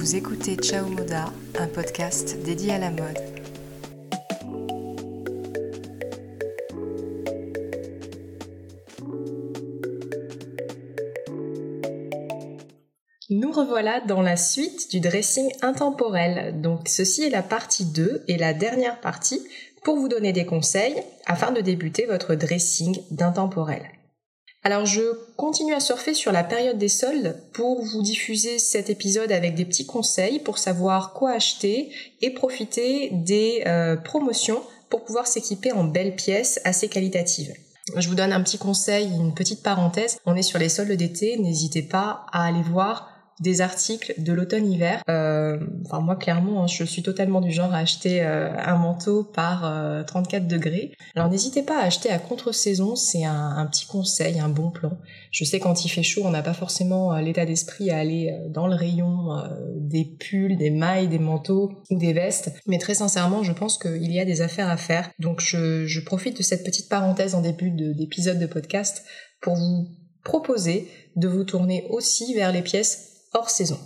Vous écoutez Ciao Moda, un podcast dédié à la mode. Nous revoilà dans la suite du dressing intemporel. Donc ceci est la partie 2 et la dernière partie pour vous donner des conseils afin de débuter votre dressing d'intemporel. Alors je continue à surfer sur la période des soldes pour vous diffuser cet épisode avec des petits conseils pour savoir quoi acheter et profiter des euh, promotions pour pouvoir s'équiper en belles pièces assez qualitatives. Je vous donne un petit conseil, une petite parenthèse. On est sur les soldes d'été, n'hésitez pas à aller voir des articles de l'automne-hiver. Euh, enfin moi clairement, hein, je suis totalement du genre à acheter euh, un manteau par 34 euh, degrés. Alors n'hésitez pas à acheter à contre-saison, c'est un, petit conseil, un bon plan. Je sais quand il fait chaud, on n'a pas forcément l'état d'esprit à aller dans le rayon des pulls, des mailles, des manteaux ou des vestes, mais très sincèrement, je pense qu'il y a des affaires à faire. Donc je profite de cette petite parenthèse en début d'épisode de podcast pour vous proposer de vous tourner aussi vers les pièces hors saison.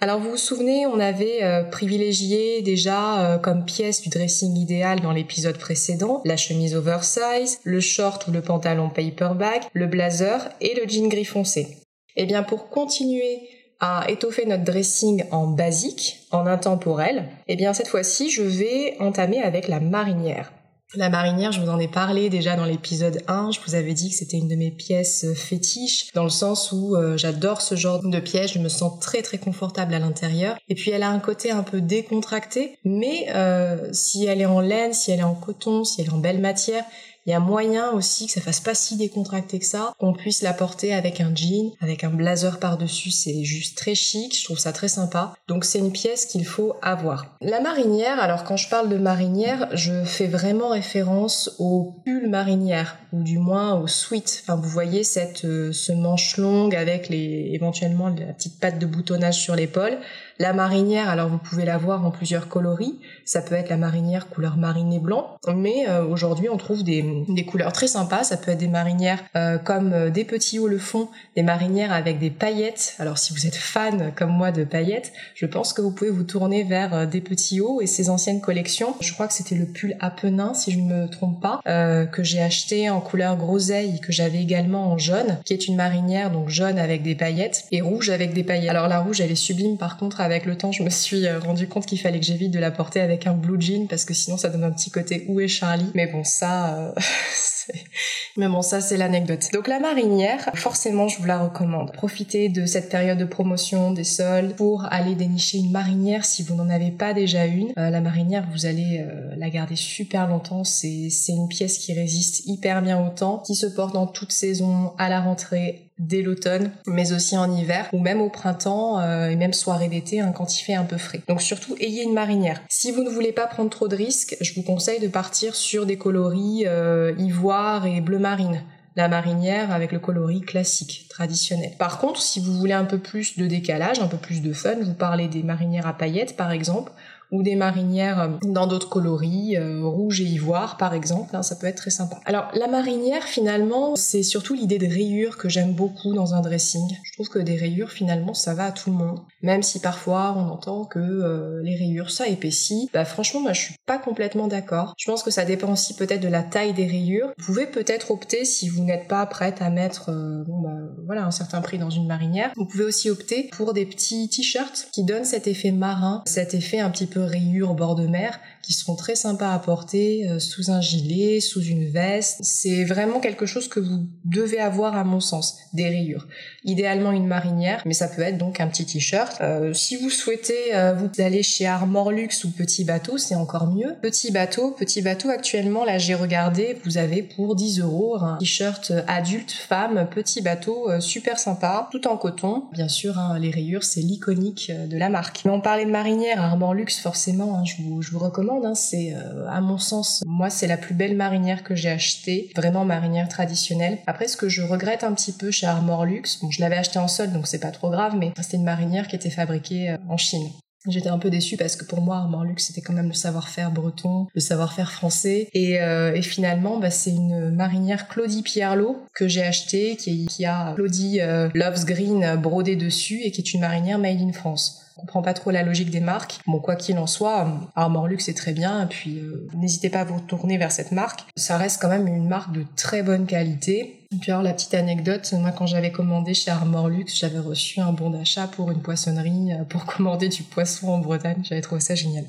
Alors vous vous souvenez, on avait euh, privilégié déjà euh, comme pièce du dressing idéal dans l'épisode précédent la chemise oversize, le short ou le pantalon paperback, le blazer et le jean gris foncé. Eh bien pour continuer à étoffer notre dressing en basique, en intemporel, eh bien cette fois-ci je vais entamer avec la marinière. La marinière, je vous en ai parlé déjà dans l'épisode 1, je vous avais dit que c'était une de mes pièces euh, fétiches, dans le sens où euh, j'adore ce genre de pièce, je me sens très très confortable à l'intérieur. Et puis elle a un côté un peu décontracté, mais euh, si elle est en laine, si elle est en coton, si elle est en belle matière, il y a moyen aussi que ça fasse pas si décontracté que ça, qu'on puisse la porter avec un jean, avec un blazer par-dessus, c'est juste très chic, je trouve ça très sympa. Donc c'est une pièce qu'il faut avoir. La marinière, alors quand je parle de marinière, je fais vraiment référence au pull marinière, ou du moins au sweat. Enfin vous voyez cette euh, ce manche longue avec les éventuellement la petite patte de boutonnage sur l'épaule la marinière, alors vous pouvez la voir en plusieurs coloris. Ça peut être la marinière couleur mariné blanc, mais euh, aujourd'hui on trouve des, couleurs très sympas. Ça peut être des marinières euh, comme euh, des petits hauts le fond, des marinières avec des paillettes. Alors si vous êtes fan comme moi de paillettes, je pense que vous pouvez vous tourner vers des petits hauts et ces anciennes collections. Je crois que c'était le pull Apenin, si je ne me trompe pas, que j'ai acheté en couleur groseille, que j'avais également en jaune, qui est une marinière donc jaune avec des paillettes et rouge avec des paillettes. Alors la rouge elle est sublime par contre le temps, je me suis euh, rendu compte qu'il fallait que j'évite de la porter avec un blue jean parce que sinon ça donne un petit côté où est Charlie? Mais bon, ça, euh, mais bon, ça c'est l'anecdote. Donc la marinière, forcément, je vous la recommande. Profitez de cette période de promotion des sols pour aller dénicher une marinière si vous n'en avez pas déjà une. Euh, la marinière, vous allez la garder super longtemps. C'est une pièce qui résiste hyper bien au temps, qui se porte dans toute saison, à la rentrée, dès l'automne, mais aussi en hiver ou même au printemps euh, et même soirée d'été hein, quand il fait un peu frais. Donc surtout ayez une marinière. Si vous ne voulez pas prendre trop de risques, je vous conseille de partir sur des coloris euh, ivoire et bleu marine la marinière avec le coloris classique, traditionnel. Par contre, si vous voulez un peu plus de décalage, un peu plus de fun, vous parlez des marinières à paillettes par exemple, ou des marinières euh, dans d'autres coloris, euh, rouge et ivoire par exemple, hein, ça peut être très sympa. Alors la marinière finalement, c'est surtout l'idée de rayures que j'aime beaucoup dans un dressing. Je trouve que des rayures finalement ça va à tout le monde. Même si parfois on entend que euh, les rayures ça épaissit, bah franchement moi je suis pas complètement d'accord. Je pense que ça dépend aussi peut-être de la taille des rayures. Vous pouvez peut-être opter si vous n'êtes pas prête à mettre bon bah voilà un certain prix dans une marinière. Vous pouvez aussi opter pour des petits t-shirts qui donnent cet effet marin, cet effet un petit peu rayures au bord de mer qui seront très sympas à porter euh, sous un gilet, sous une veste. C'est vraiment quelque chose que vous devez avoir à mon sens, des rayures. Idéalement une marinière, mais ça peut être donc un petit t-shirt. Euh, si vous souhaitez euh, vous aller chez Armor Luxe ou Petit Bateau, c'est encore mieux. Petit Bateau, Petit Bateau actuellement, là j'ai regardé, vous avez pour 10 euros un t-shirt adulte, femme, Petit Bateau, super sympa, tout en coton. Bien sûr, hein, les rayures, c'est l'iconique de la marque. Mais on parlait de marinière, Armor Luxe, forcément, hein, je, vous, je vous recommande. Hein, c'est, euh, à mon sens, moi, c'est la plus belle marinière que j'ai achetée. Vraiment marinière traditionnelle. Après, ce que je regrette un petit peu chez Armor Luxe, bon, je l'avais acheté en solde, donc c'est pas trop grave, mais c'était une marinière qui était fabriquée euh, en Chine. J'étais un peu déçue parce que pour moi, Armor Luxe, c'était quand même le savoir-faire breton, le savoir-faire français. Et, euh, finalement, bah, c'est une marinière Claudie Pierlot que j'ai achetée, qui, qui a Claudie Loves Green brodé dessus et qui est une marinière made in France. Comprend pas trop la logique des marques. Bon, quoi qu'il en soit, Armor Luxe est très bien. Et puis, n'hésitez pas à vous tourner vers cette marque. Ça reste quand même une marque de très bonne qualité. Et alors la petite anecdote, moi quand j'avais commandé chez Armor Luxe, j'avais reçu un bon d'achat pour une poissonnerie pour commander du poisson en Bretagne. J'avais trouvé ça génial.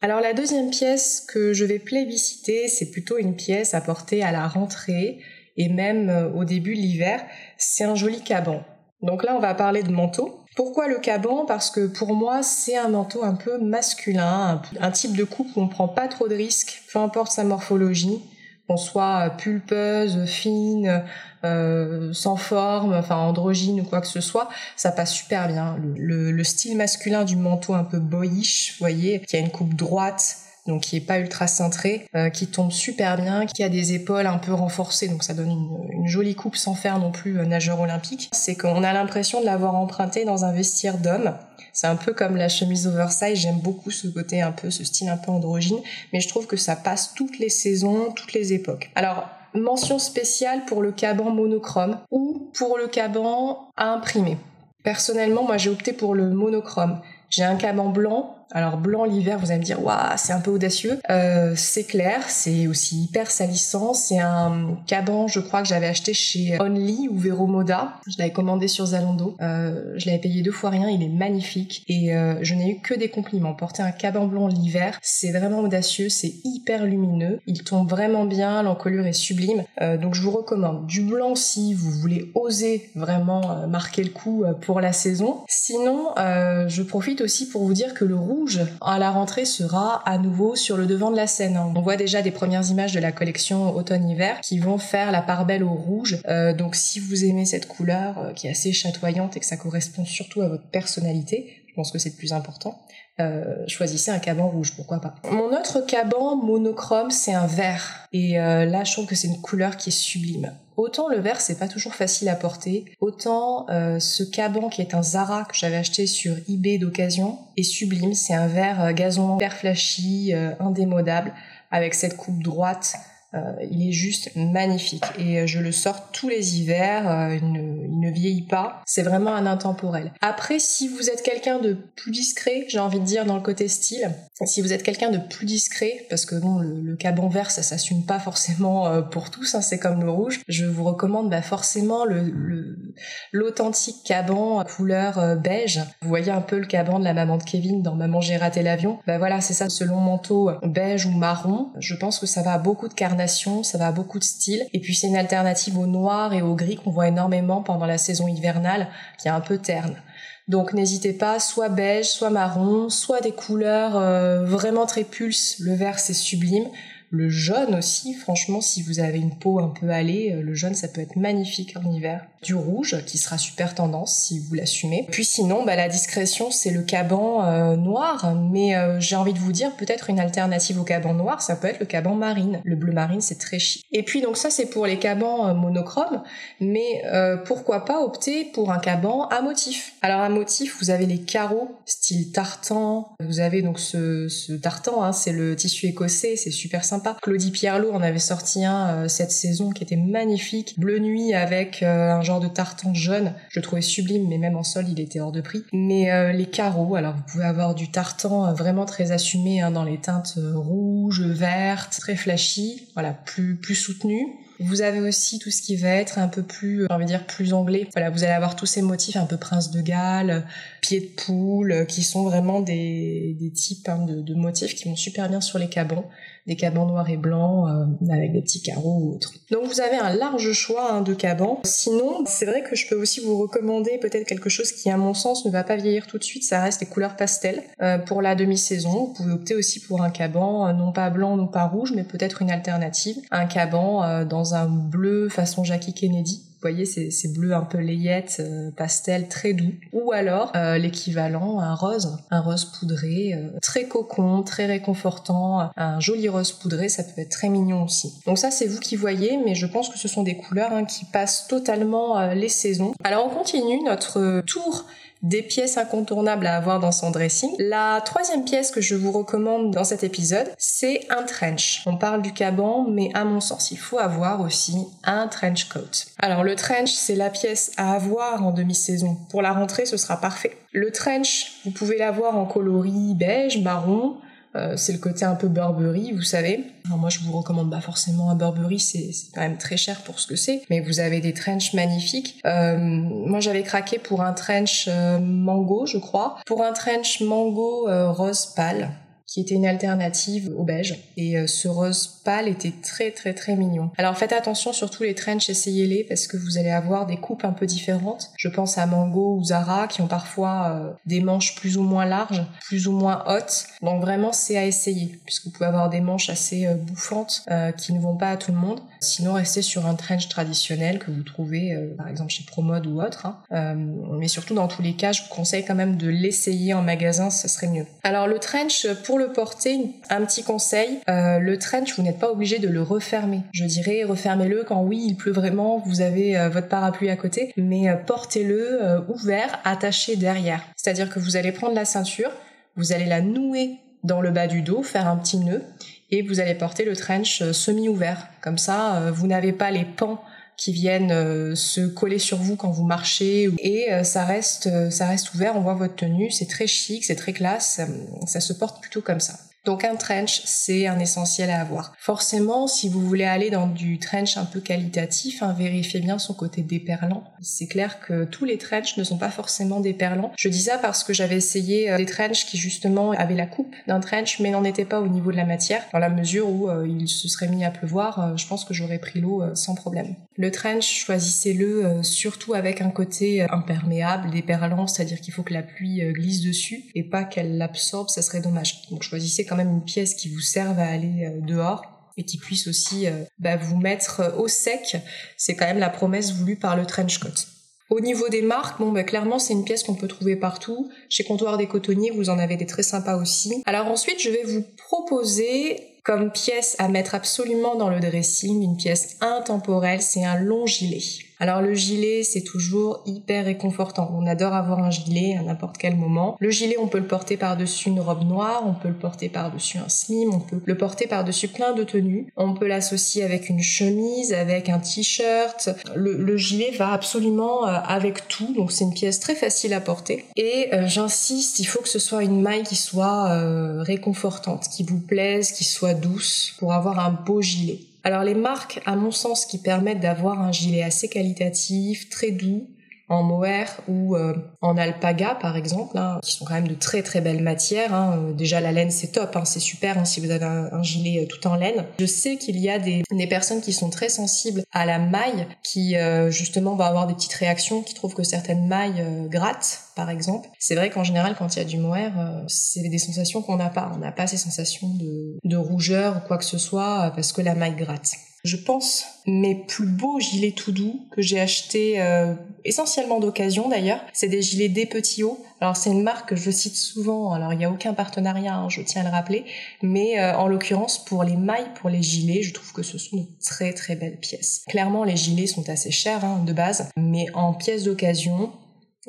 Alors la deuxième pièce que je vais plébisciter, c'est plutôt une pièce à porter à la rentrée et même euh, au début de l'hiver. C'est un joli caban. Donc là, on va parler de manteau. Pourquoi le caban Parce que pour moi, c'est un manteau un peu masculin, un type de coupe où on prend pas trop de risques, peu importe sa morphologie qu'on soit pulpeuse, fine, euh, sans forme, enfin androgyne ou quoi que ce soit, ça passe super bien. Le, style masculin du manteau un peu boyish, voyez, qui a une coupe droite, donc qui est pas ultra cintré, euh, qui tombe super bien, qui a des épaules un peu renforcées, donc ça donne une, jolie coupe sans faire non plus euh, nageur olympique. C'est qu'on a l'impression de l'avoir emprunté dans un vestiaire d'homme. C'est un peu comme la chemise oversize, j'aime beaucoup ce côté un peu, ce style un peu androgyne, mais je trouve que ça passe toutes les saisons, toutes les époques. Alors, mention spéciale pour le caban monochrome ou pour le caban à imprimer. Personnellement, moi j'ai opté pour le monochrome. J'ai un caban blanc alors blanc l'hiver, vous allez me dire, waouh, c'est un peu audacieux. Euh, c'est clair, c'est aussi hyper salissant. C'est un caban, je crois que j'avais acheté chez Only ou Vero Moda. Je l'avais commandé sur Zalando. Euh, je l'avais payé deux fois rien. Il est magnifique et euh, je n'ai eu que des compliments. Porter un caban blanc l'hiver, c'est vraiment audacieux, c'est hyper lumineux. Il tombe vraiment bien, l'encolure est sublime. donc je vous recommande du blanc si vous voulez oser vraiment marquer le coup pour la saison. Sinon, je profite aussi pour vous dire que le rouge à la rentrée sera à nouveau sur le devant de la scène. On voit déjà des premières images de la collection automne-hiver qui vont faire la part belle au rouge. Euh, donc si vous aimez cette couleur euh, qui est assez chatoyante et que ça correspond surtout à votre personnalité, je pense que c'est le plus important, euh, choisissez un caban rouge, pourquoi pas. Mon autre caban monochrome, c'est un vert. Et euh, là, je trouve que c'est une couleur qui est sublime. Autant le vert, c'est pas toujours facile à porter, autant euh, ce caban qui est un Zara que j'avais acheté sur eBay d'occasion est sublime. C'est un vert gazon vert flashy, indémodable, avec cette coupe droite euh, il est juste magnifique et euh, je le sors tous les hivers. Euh, il ne, vieillit pas. C'est vraiment un intemporel. Après, si vous êtes quelqu'un de plus discret, j'ai envie de dire dans le côté style, si vous êtes quelqu'un de plus discret, parce que bon, le, caban vert, ça s'assume pas forcément pour tous, hein, c'est comme le rouge. Je vous recommande bah, forcément le l'authentique caban couleur beige. Vous voyez un peu le caban de la maman de Kevin dans Maman j'ai raté l'avion. Bah voilà, c'est ça, ce long manteau beige ou marron. Je pense que ça va à beaucoup de carnets ça va à beaucoup de styles. Et puis c'est une alternative au noir et au gris qu'on voit énormément pendant la saison hivernale, qui est un peu terne. Donc n'hésitez pas, soit beige, soit marron, soit des couleurs euh, vraiment très pulses. Le vert c'est sublime. Le jaune aussi, franchement, si vous avez une peau un peu allée, euh, le jaune ça peut être magnifique en hiver du rouge qui sera super tendance si vous l'assumez. Puis sinon, bah, la discrétion, c'est le caban euh, noir, mais euh, j'ai envie de vous dire peut-être une alternative au caban noir, ça peut être le caban marine. Le bleu marine, c'est très chic. Et puis donc ça, c'est pour les cabans monochromes, mais pourquoi pas opter pour un caban à motif? Alors à motif, vous avez les carreaux style tartan, vous avez donc ce, tartan, hein, c'est le tissu écossais, c'est super sympa. Claudie Pierlot en avait sorti un cette saison qui était magnifique, bleu nuit avec un genre de tartan jaune, je trouvais sublime, mais même en sol, il était hors de prix. Mais euh, les carreaux, alors vous pouvez avoir du tartan euh, vraiment très assumé hein, dans les teintes euh, rouges, vertes, très flashy, voilà, plus plus soutenu. Vous avez aussi tout ce qui va être un peu plus, j'ai envie de dire, plus anglais. Voilà, vous allez avoir tous ces motifs un peu prince de Galles, pied de poule, qui sont vraiment des, des types hein, de, motifs qui vont super bien sur les cabans des cabans noirs et blancs euh, avec des petits carreaux ou autres. Donc vous avez un large choix hein, de cabans. Sinon, c'est vrai que je peux aussi vous recommander peut-être quelque chose qui, à mon sens, ne va pas vieillir tout de suite. Ça reste les couleurs pastel euh, pour la demi-saison. Vous pouvez opter aussi pour un caban euh, non pas blanc, non pas rouge, mais peut-être une alternative. Un caban dans un bleu façon Jackie Kennedy vous voyez, ces, ces bleus un peu layettes, euh, pastel, très doux. Ou alors euh, l'équivalent, un rose, un rose poudré, euh, très cocon, très réconfortant, un joli rose poudré, ça peut être très mignon aussi. Donc ça, c'est vous qui voyez, mais je pense que ce sont des couleurs hein, qui passent totalement les saisons. Alors on continue notre tour des pièces incontournables à avoir dans son dressing. La troisième pièce que je vous recommande dans cet épisode, c'est un trench. On parle du caban, mais à mon sens, il faut avoir aussi un trench coat. Alors le trench, c'est la pièce à avoir en demi-saison. Pour la rentrée, ce sera parfait. Le trench, vous pouvez l'avoir en coloris beige, marron, euh, c'est le côté un peu Burberry, vous savez. moi, je vous recommande pas forcément un Burberry, c'est quand même très cher pour ce que c'est. Mais vous avez des trenches magnifiques. Euh, moi, j'avais craqué pour un trench euh, mango, je crois. Pour un trench mango rose pâle qui était une alternative au beige. Et euh, ce rose pâle était très très très mignon. Alors faites attention surtout les trench, essayez-les parce que vous allez avoir des coupes un peu différentes. Je pense à Mango ou Zara qui ont parfois euh, des manches plus ou moins larges, plus ou moins hautes. Donc vraiment c'est à essayer puisque vous pouvez avoir des manches assez euh, bouffantes qui ne vont pas à tout le monde. Sinon restez sur un trench traditionnel que vous trouvez par exemple chez Promode ou autre. Hein. mais surtout dans tous les cas je vous conseille quand même de l'essayer en magasin, ça serait mieux. Alors le trench pour le porter, un petit conseil, euh, le trench, vous n'êtes pas obligé de le refermer. Je dirais refermez-le quand oui, il pleut vraiment, vous avez euh, votre parapluie à côté, mais euh, portez-le ouvert, attaché derrière. C'est-à-dire que vous allez prendre la ceinture, vous allez la nouer dans le bas du dos, faire un petit nœud, et vous allez porter le trench semi-ouvert. Comme ça, vous n'avez pas les pans qui viennent euh, se coller sur vous quand vous marchez et euh, ça reste euh, ça reste ouvert on voit votre tenue c'est très chic c'est très classe ça se porte plutôt comme ça donc un trench, c'est un essentiel à avoir. Forcément, si vous voulez aller dans du trench un peu qualitatif, hein, vérifiez bien son côté déperlant. C'est clair que tous les trenchs ne sont pas forcément déperlants. Je dis ça parce que j'avais essayé euh, des trenchs qui justement avaient la coupe d'un trench mais n'en étaient pas au niveau de la matière, dans la mesure où euh, il se serait mis à pleuvoir, euh, je pense que j'aurais pris l'eau sans problème. Le trench, choisissez-le surtout avec un côté imperméable, déperlant, c'est-à-dire qu'il faut que la pluie glisse dessus et pas qu'elle l'absorbe, ça serait dommage. Donc choisissez quand une pièce qui vous serve à aller euh, dehors et qui puisse aussi euh, bah, vous mettre euh, au sec. C'est quand même la promesse voulue par le trench coat. Au niveau des marques, bon, bah, clairement, c'est une pièce qu'on peut trouver partout. Chez Comptoir des Cotonniers, vous en avez des très sympas aussi. Alors ensuite, je vais vous proposer comme pièce à mettre absolument dans le dressing, une pièce intemporelle, c'est un long gilet. Alors le gilet, c'est toujours hyper réconfortant. On adore avoir un gilet à n'importe quel moment. Le gilet, on peut le porter par-dessus une robe noire, on peut le porter par-dessus un slim, on peut le porter par-dessus plein de tenues. On peut l'associer avec une chemise, avec un t-shirt. Le, gilet va absolument euh, avec tout, donc c'est une pièce très facile à porter. Et euh, j'insiste, il faut que ce soit une maille qui soit euh, réconfortante, qui vous plaise, qui soit douce, pour avoir un beau gilet. Alors les marques, à mon sens, qui permettent d'avoir un gilet assez qualitatif, très doux, en mohair ou euh, en alpaga par exemple, hein, qui sont quand même de très très belles matières. Hein. Euh, déjà la laine c'est top, hein, c'est super si vous avez un, gilet euh, tout en laine. Je sais qu'il y a des, des, personnes qui sont très sensibles à la maille, qui justement vont avoir des petites réactions, qui trouvent que certaines mailles grattent par exemple. C'est vrai qu'en général quand il y a du mohair, c'est des sensations qu'on n'a pas. On n'a pas ces sensations de, de rougeur ou quoi que ce soit parce que la maille gratte. Je pense mes plus beaux gilets tout doux que j'ai achetés euh, essentiellement d'occasion d'ailleurs, c'est des gilets des petits hauts. Alors c'est une marque que je cite souvent, alors il n'y a aucun partenariat, hein, je tiens à le rappeler, mais euh, en l'occurrence pour les mailles, pour les gilets, je trouve que ce sont de très très belles pièces. Clairement les gilets sont assez chers hein, de base, mais en pièces d'occasion,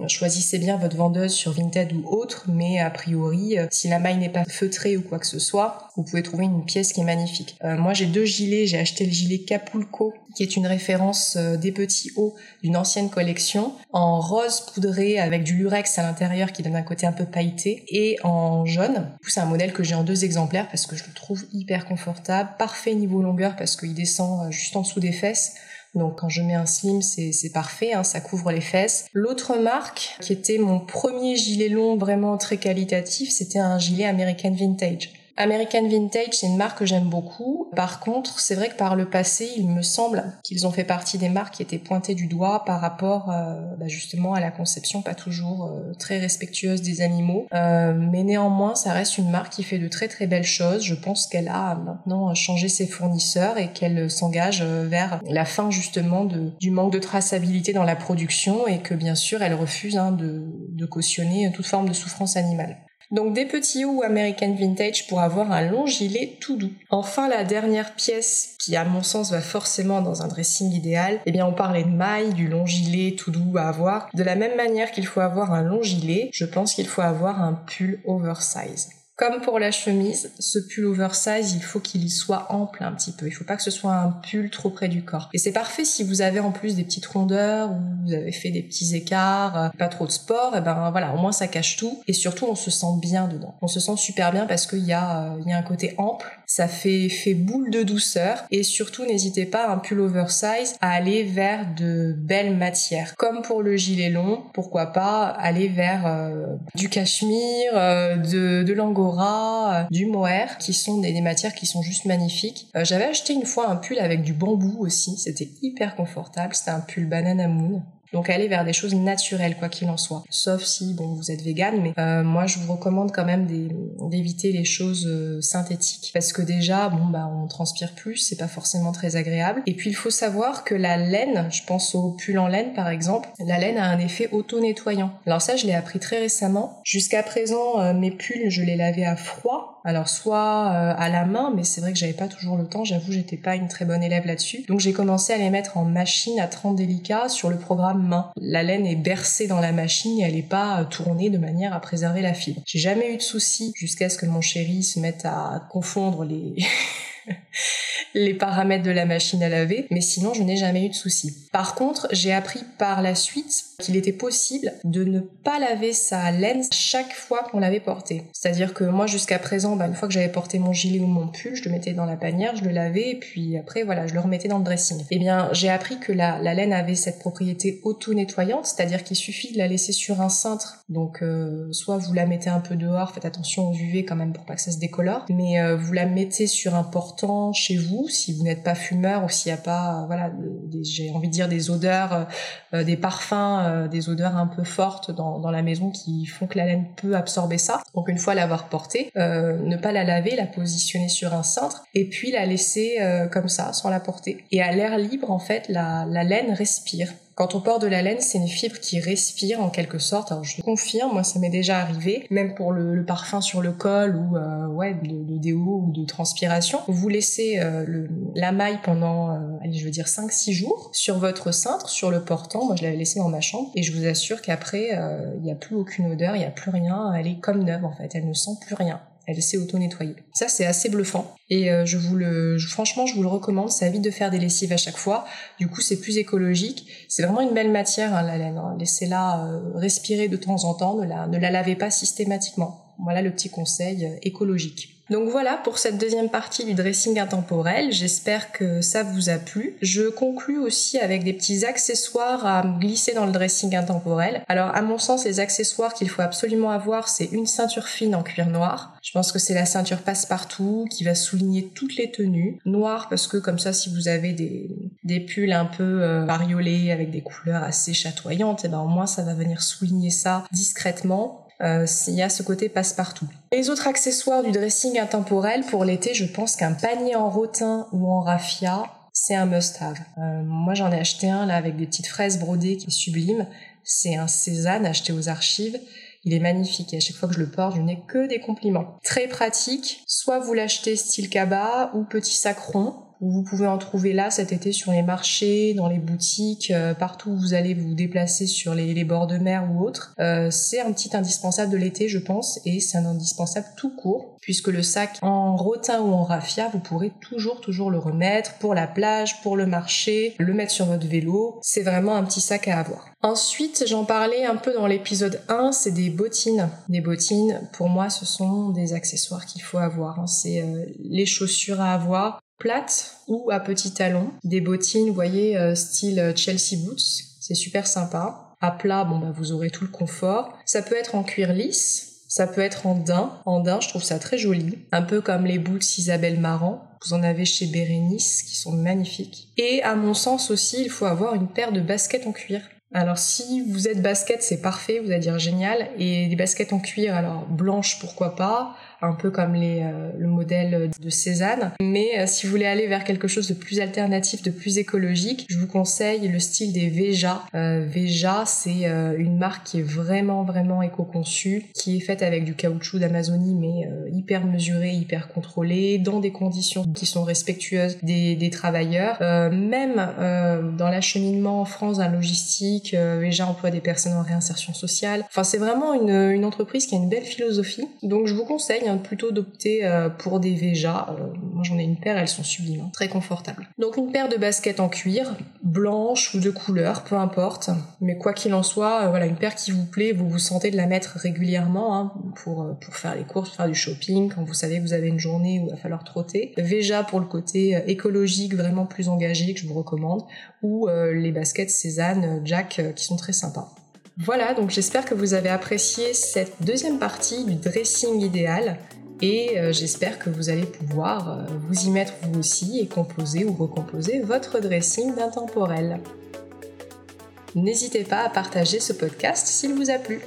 Choisissez bien votre vendeuse sur Vinted ou autre, mais a priori, euh, si la maille n'est pas feutrée ou quoi que ce soit, vous pouvez trouver une pièce qui est magnifique. Euh, moi, j'ai deux gilets. J'ai acheté le gilet Capulco, qui est une référence euh, des petits hauts d'une ancienne collection, en rose poudré avec du lurex à l'intérieur qui donne un côté un peu pailleté, et en jaune. C'est un modèle que j'ai en deux exemplaires parce que je le trouve hyper confortable, parfait niveau longueur parce qu'il descend juste en dessous des fesses. Donc quand je mets un slim, c'est parfait, hein, ça couvre les fesses. L'autre marque, qui était mon premier gilet long vraiment très qualitatif, c'était un gilet American Vintage. American Vintage, c'est une marque que j'aime beaucoup. Par contre, c'est vrai que par le passé, il me semble qu'ils ont fait partie des marques qui étaient pointées du doigt par rapport euh, bah, justement à la conception pas toujours euh, très respectueuse des animaux. Euh, mais néanmoins, ça reste une marque qui fait de très très belles choses. Je pense qu'elle a maintenant changé ses fournisseurs et qu'elle s'engage vers la fin justement du manque de traçabilité dans la production et que bien sûr, elle refuse hein, de cautionner toute forme de souffrance animale. Donc des petits hauts American Vintage pour avoir un long gilet tout doux. Enfin la dernière pièce qui à mon sens va forcément dans un dressing idéal, eh bien on parlait de maille, du long gilet tout doux à avoir. De la même manière qu'il faut avoir un long gilet, je pense qu'il faut avoir un pull oversize. Comme pour la chemise, ce pull oversize, il faut qu'il soit ample un petit peu. Il faut pas que ce soit un pull trop près du corps. Et c'est parfait si vous avez en plus des petites rondeurs ou vous avez fait des petits écarts, euh, pas trop de sport, et eh ben voilà, au moins ça cache tout. Et surtout, on se sent bien dedans. On se sent super bien parce qu'il y a, euh, il y a un côté ample. Ça fait, fait boule de douceur. Et surtout, n'hésitez pas, un pull oversize, à aller vers de belles matières. Comme pour le gilet long, pourquoi pas aller vers euh, du cachemire, de, de l'angora euh, du mohair, qui sont des, matières qui sont juste magnifiques. Euh, j'avais acheté une fois un pull avec du bambou aussi, c'était hyper confortable, c'était un pull banana moon. Donc aller vers des choses naturelles quoi qu'il en soit. Sauf si bon vous êtes vegan, mais euh, moi je vous recommande quand même d'éviter les choses euh, synthétiques parce que déjà bon bah on transpire plus, c'est pas forcément très agréable. Et puis il faut savoir que la laine, je pense au pull en laine par exemple, la laine a un effet auto-nettoyant. Alors ça je l'ai appris très récemment. Jusqu'à présent euh, mes pulls je les lavais à froid alors soit euh, à la main, mais c'est vrai que j'avais pas toujours le temps, j'avoue j'étais pas une très bonne élève là-dessus. Donc j'ai commencé à les mettre en machine à 30 délicat sur le programme main. La laine est bercée dans la machine et elle est pas euh, tournée de manière à préserver la fibre. J'ai jamais eu de soucis jusqu'à ce que mon chéri se mette à confondre les les paramètres de la machine à laver, mais sinon je n'ai jamais eu de soucis. Par contre, j'ai appris par la suite qu'il était possible de ne pas laver sa laine chaque fois qu'on l'avait porté. C'est-à-dire que moi jusqu'à présent, bah, une fois que j'avais porté mon gilet ou mon pull, je le mettais dans la panière, je le lavais et puis après voilà, je le remettais dans le dressing. Eh bien, j'ai appris que la, laine avait cette propriété auto-nettoyante, c'est-à-dire qu'il suffit de la laisser sur un cintre. Donc euh, soit vous la mettez un peu dehors, faites attention aux UV quand même pour pas que ça se décolore, mais euh, vous la mettez sur un chez vous si vous n'êtes pas fumeur ou s'il n'y a pas voilà j'ai envie de dire des odeurs, euh, des parfums euh, des odeurs un peu fortes dans, la maison qui font que la laine peut absorber ça. Donc une fois l'avoir portée, euh, ne pas la laver, la positionner sur un cintre et puis la laisser euh, comme ça sans la porter. Et à l'air libre en fait, la laine respire. Quand on porte de la laine, c'est une fibre qui respire en quelque sorte. Alors je confirme, moi ça m'est déjà arrivé, même pour le, parfum sur le col ou euh, ouais de, déo ou de transpiration. Vous laissez euh, la maille pendant, euh, allez je veux dire 5-6 jours sur votre cintre, sur le portant. Moi je l'avais laissé dans ma chambre et je vous assure qu'après il n'y a plus aucune odeur, il n'y a plus rien. Elle est comme neuve en fait, elle ne sent plus rien elle s'est auto-nettoyée. Ça, c'est assez bluffant. Et euh, je vous le, franchement, je vous le recommande. Ça évite de faire des lessives à chaque fois. Du coup, c'est plus écologique. C'est vraiment une belle matière, hein, la laine. Hein. Laissez-la euh, respirer de temps en temps. Ne la, ne la lavez pas systématiquement. Voilà le petit conseil euh, écologique. Donc voilà pour cette deuxième partie du dressing intemporel. J'espère que ça vous a plu. Je conclus aussi avec des petits accessoires à glisser dans le dressing intemporel. Alors à mon sens, les accessoires qu'il faut absolument avoir, c'est une ceinture fine en cuir noir. Je pense que c'est la ceinture passe-partout qui va souligner toutes les tenues. Noir parce que comme ça, si vous avez des, des pulls un peu euh, avec des couleurs assez chatoyantes, et eh ben au moins ça va venir souligner ça discrètement euh, il y a ce côté passe-partout. Les autres accessoires du dressing intemporel pour l'été, je pense qu'un panier en rotin ou en raffia, c'est un must-have. Euh, moi, j'en ai acheté un là avec des petites fraises brodées qui est sublime. C'est un Cézanne acheté aux archives. Il est magnifique et à chaque fois que je le porte, je n'ai que des compliments. Très pratique. Soit vous l'achetez style cabas ou petit sac rond vous pouvez en trouver là cet été sur les marchés, dans les boutiques, euh, partout où vous allez vous déplacer sur les, bords de mer ou autres. Euh, c'est un petit indispensable de l'été, je pense, et c'est un indispensable tout court, puisque le sac en rotin ou en raffia, vous pourrez toujours, toujours le remettre pour la plage, pour le marché, le mettre sur votre vélo. C'est vraiment un petit sac à avoir. Ensuite, j'en parlais un peu dans l'épisode 1, c'est des bottines. Des bottines, pour moi, ce sont des accessoires qu'il faut avoir. Hein. C'est euh, les chaussures à avoir plates ou à petits talons, des bottines, vous voyez, euh, style euh, Chelsea Boots, c'est super sympa. À plat, bon bah vous aurez tout le confort. Ça peut être en cuir lisse, ça peut être en daim. En daim, je trouve ça très joli. Un peu comme les boots Isabelle Marant. Vous en avez chez Bérénice qui sont magnifiques. Et à mon sens aussi, il faut avoir une paire de baskets en cuir. Alors si vous êtes basket, c'est parfait, vous allez dire génial. Et des baskets en cuir, alors blanches pourquoi pas, un peu comme les, le modèle de Cézanne. Mais si vous voulez aller vers quelque chose de plus alternatif, de plus écologique, je vous conseille le style des Veja. Veja, c'est une marque qui est vraiment vraiment éco-conçue, qui est faite avec du caoutchouc d'Amazonie, mais hyper mesuré, hyper contrôlé, dans des conditions qui sont respectueuses des, des travailleurs. même dans l'acheminement en France, la logistique, Veja emploie des personnes en réinsertion sociale. Enfin, c'est vraiment une, une, entreprise qui a une belle philosophie. Donc, je vous conseille hein, plutôt d'opter euh, pour des Veja. Euh, moi, j'en ai une paire, elles sont sublimes, hein, très confortables. Donc, une paire de baskets en cuir, blanche ou de couleur, peu importe. Mais quoi qu'il en soit, euh, voilà, une paire qui vous plaît, vous vous sentez de la mettre régulièrement hein, pour, faire les courses, faire du shopping, quand vous savez que vous avez une journée où il va falloir trotter. Veja pour le côté écologique, vraiment plus engagé, que je vous recommande. Ou les baskets Cézanne, Jack, qui sont très sympas. Voilà, donc j'espère que vous avez apprécié cette deuxième partie du dressing idéal et euh, j'espère que vous allez pouvoir euh, vous y mettre vous aussi et composer ou recomposer votre dressing d'intemporel. N'hésitez pas à partager ce podcast s'il vous a plu.